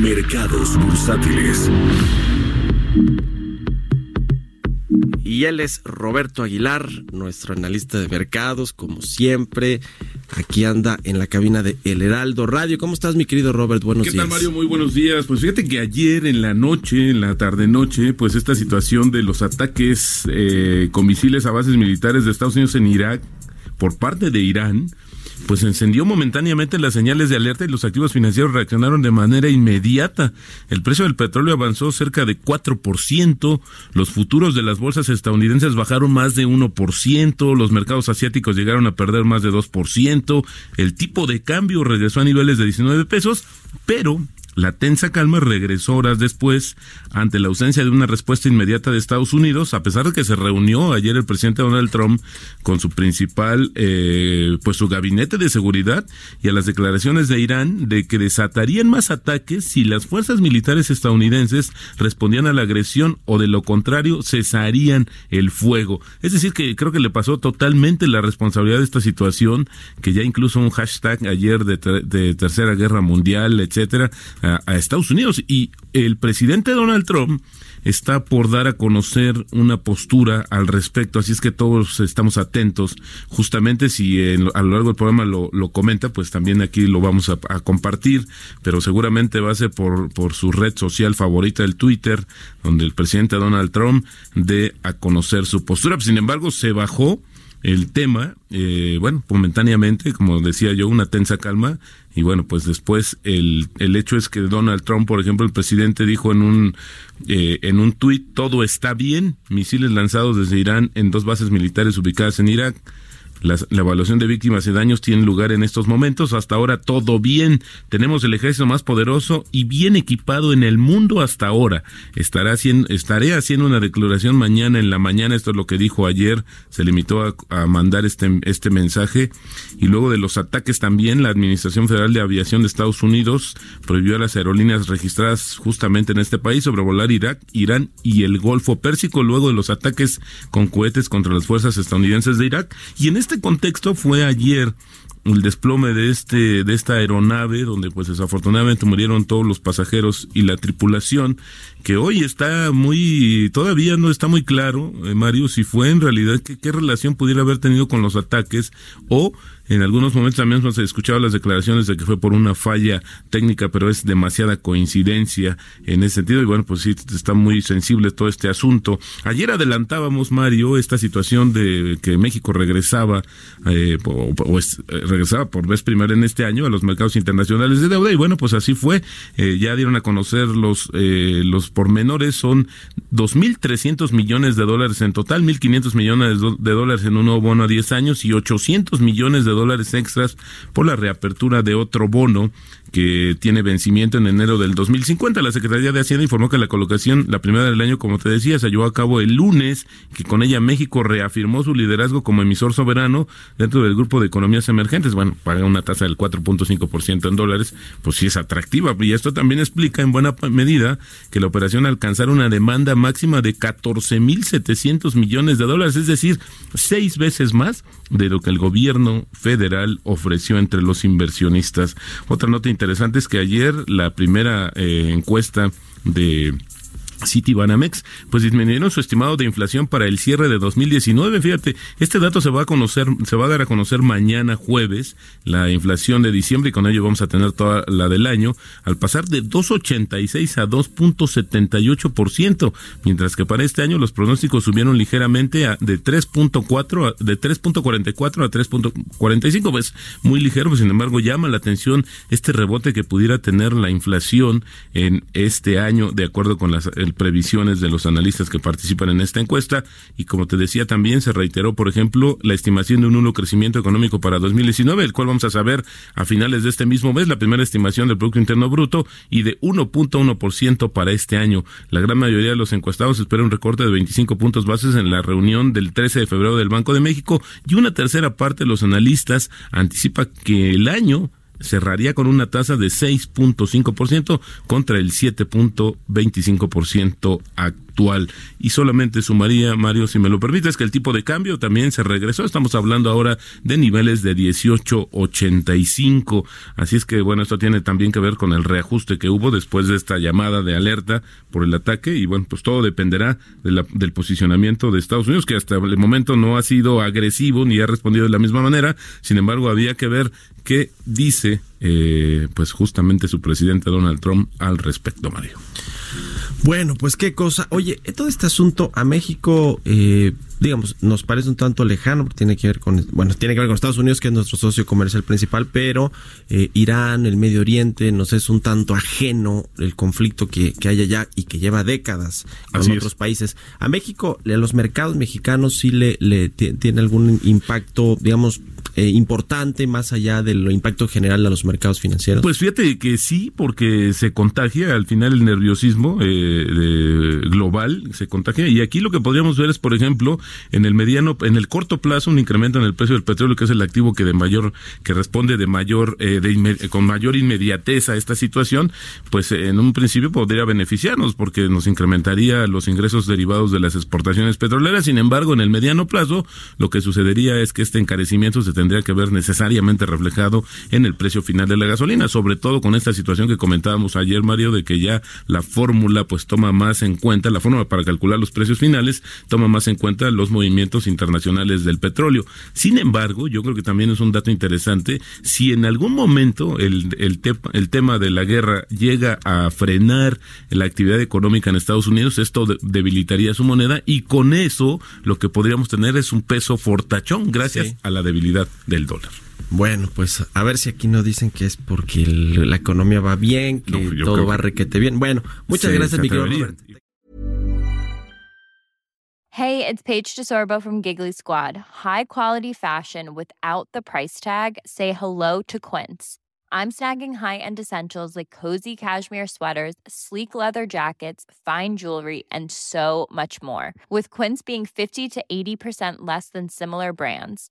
Mercados bursátiles. Y él es Roberto Aguilar, nuestro analista de mercados, como siempre. Aquí anda en la cabina de El Heraldo Radio. ¿Cómo estás, mi querido Robert? Buenos días. ¿Qué tal, Mario? Muy buenos días. Pues fíjate que ayer en la noche, en la tarde-noche, pues esta situación de los ataques eh, con misiles a bases militares de Estados Unidos en Irak por parte de Irán, pues encendió momentáneamente las señales de alerta y los activos financieros reaccionaron de manera inmediata. El precio del petróleo avanzó cerca de 4%, los futuros de las bolsas estadounidenses bajaron más de 1%, los mercados asiáticos llegaron a perder más de 2%, el tipo de cambio regresó a niveles de 19 pesos, pero la tensa calma regresó horas después ante la ausencia de una respuesta inmediata de Estados Unidos, a pesar de que se reunió ayer el presidente Donald Trump con su principal, eh, pues su gabinete de seguridad y a las declaraciones de Irán de que desatarían más ataques si las fuerzas militares estadounidenses respondían a la agresión o de lo contrario cesarían el fuego. Es decir, que creo que le pasó totalmente la responsabilidad de esta situación, que ya incluso un hashtag ayer de, de Tercera Guerra Mundial, etcétera, a, Estados Unidos. Y el presidente Donald Trump está por dar a conocer una postura al respecto, así es que todos estamos atentos. Justamente si a lo largo del programa lo, lo, comenta, pues también aquí lo vamos a, compartir, pero seguramente va a ser por, por su red social favorita, el Twitter, donde el presidente Donald Trump dé a conocer su postura. Sin embargo, se bajó el tema, eh, bueno, momentáneamente, como decía yo, una tensa calma, y bueno, pues después el, el hecho es que Donald Trump, por ejemplo, el presidente dijo en un, eh, en un tuit, todo está bien, misiles lanzados desde Irán en dos bases militares ubicadas en Irak, la, evaluación de víctimas y daños tiene lugar en estos momentos. Hasta ahora todo bien. Tenemos el ejército más poderoso y bien equipado en el mundo hasta ahora. Estará haciendo, estaré haciendo una declaración mañana en la mañana. Esto es lo que dijo ayer. Se limitó a, mandar este, este mensaje. Y luego de los ataques también, la Administración Federal de Aviación de Estados Unidos prohibió a las aerolíneas registradas justamente en este país sobrevolar Irak, Irán y el Golfo Pérsico luego de los ataques con cohetes contra las fuerzas estadounidenses de Irak. Y en este este contexto fue ayer el desplome de este de esta aeronave donde pues desafortunadamente murieron todos los pasajeros y la tripulación que hoy está muy todavía no está muy claro eh, Mario si fue en realidad qué relación pudiera haber tenido con los ataques o en algunos momentos también se escuchado las declaraciones de que fue por una falla técnica, pero es demasiada coincidencia en ese sentido. Y bueno, pues sí, está muy sensible todo este asunto. Ayer adelantábamos, Mario, esta situación de que México regresaba, eh, o, eh, regresaba por vez primera en este año a los mercados internacionales de deuda. Y bueno, pues así fue. Eh, ya dieron a conocer los, eh, los pormenores. Son 2.300 millones de dólares en total, 1.500 millones de dólares en un nuevo bono a 10 años y 800 millones de dólares extras por la reapertura de otro bono que tiene vencimiento en enero del 2050. La Secretaría de Hacienda informó que la colocación, la primera del año, como te decía, se llevó a cabo el lunes, que con ella México reafirmó su liderazgo como emisor soberano dentro del grupo de economías emergentes. Bueno, paga una tasa del 4.5% en dólares, pues sí es atractiva. Y esto también explica en buena medida que la operación alcanzara una demanda máxima de 14.700 millones de dólares, es decir, seis veces más de lo que el gobierno federal ofreció entre los inversionistas. Otra nota interesante es que ayer la primera eh, encuesta de Citibanamex, pues disminuyeron su estimado de inflación para el cierre de 2019. Fíjate, este dato se va a conocer, se va a dar a conocer mañana jueves, la inflación de diciembre, y con ello vamos a tener toda la del año, al pasar de 2.86 a 2.78%, mientras que para este año los pronósticos subieron ligeramente a, de 3.4 de 3.44 a 3.45, pues muy ligero, pues sin embargo llama la atención este rebote que pudiera tener la inflación en este año, de acuerdo con las previsiones de los analistas que participan en esta encuesta y como te decía también se reiteró, por ejemplo, la estimación de un nulo crecimiento económico para 2019, el cual vamos a saber a finales de este mismo mes, la primera estimación del Producto Interno Bruto y de 1.1% para este año. La gran mayoría de los encuestados espera un recorte de 25 puntos bases en la reunión del 13 de febrero del Banco de México y una tercera parte de los analistas anticipa que el año cerraría con una tasa de 6.5% contra el 7.25% actual. Y solamente sumaría, Mario, si me lo permites, que el tipo de cambio también se regresó. Estamos hablando ahora de niveles de 18.85. Así es que, bueno, esto tiene también que ver con el reajuste que hubo después de esta llamada de alerta por el ataque. Y bueno, pues todo dependerá del posicionamiento de Estados Unidos, que hasta el momento no ha sido agresivo ni ha respondido de la misma manera. Sin embargo, había que ver qué dice eh, pues justamente su presidente Donald Trump al respecto, Mario. Bueno, pues qué cosa. Oye, todo este asunto a México, eh, digamos, nos parece un tanto lejano, porque tiene que ver con, bueno, tiene que ver con Estados Unidos, que es nuestro socio comercial principal, pero eh, Irán, el Medio Oriente, nos es un tanto ajeno el conflicto que, que hay allá y que lleva décadas con otros países. A México, a los mercados mexicanos sí le, le tiene algún impacto, digamos, eh, importante más allá del impacto general a los mercados financieros? Pues fíjate que sí, porque se contagia al final el nerviosismo eh, global, se contagia. Y aquí lo que podríamos ver es, por ejemplo, en el mediano, en el corto plazo, un incremento en el precio del petróleo, que es el activo que de mayor, que responde de mayor, eh, de con mayor inmediatez a esta situación, pues en un principio podría beneficiarnos porque nos incrementaría los ingresos derivados de las exportaciones petroleras. Sin embargo, en el mediano plazo, lo que sucedería es que este encarecimiento se tendría tendría que ver necesariamente reflejado en el precio final de la gasolina, sobre todo con esta situación que comentábamos ayer, Mario, de que ya la fórmula pues toma más en cuenta, la fórmula para calcular los precios finales toma más en cuenta los movimientos internacionales del petróleo. Sin embargo, yo creo que también es un dato interesante, si en algún momento el, el, el tema de la guerra llega a frenar la actividad económica en Estados Unidos, esto debilitaría su moneda y con eso lo que podríamos tener es un peso fortachón gracias a la debilidad del dólar. Bueno, pues a ver si aquí no dicen que es porque el, la economía va bien, que no, todo va requete bien. Bueno, muchas gracias, mi querido Hey, it's Paige DeSorbo from Giggly Squad. High quality fashion without the price tag. Say hello to Quince. I'm snagging high-end essentials like cozy cashmere sweaters, sleek leather jackets, fine jewelry, and so much more. With Quince being 50 to 80% less than similar brands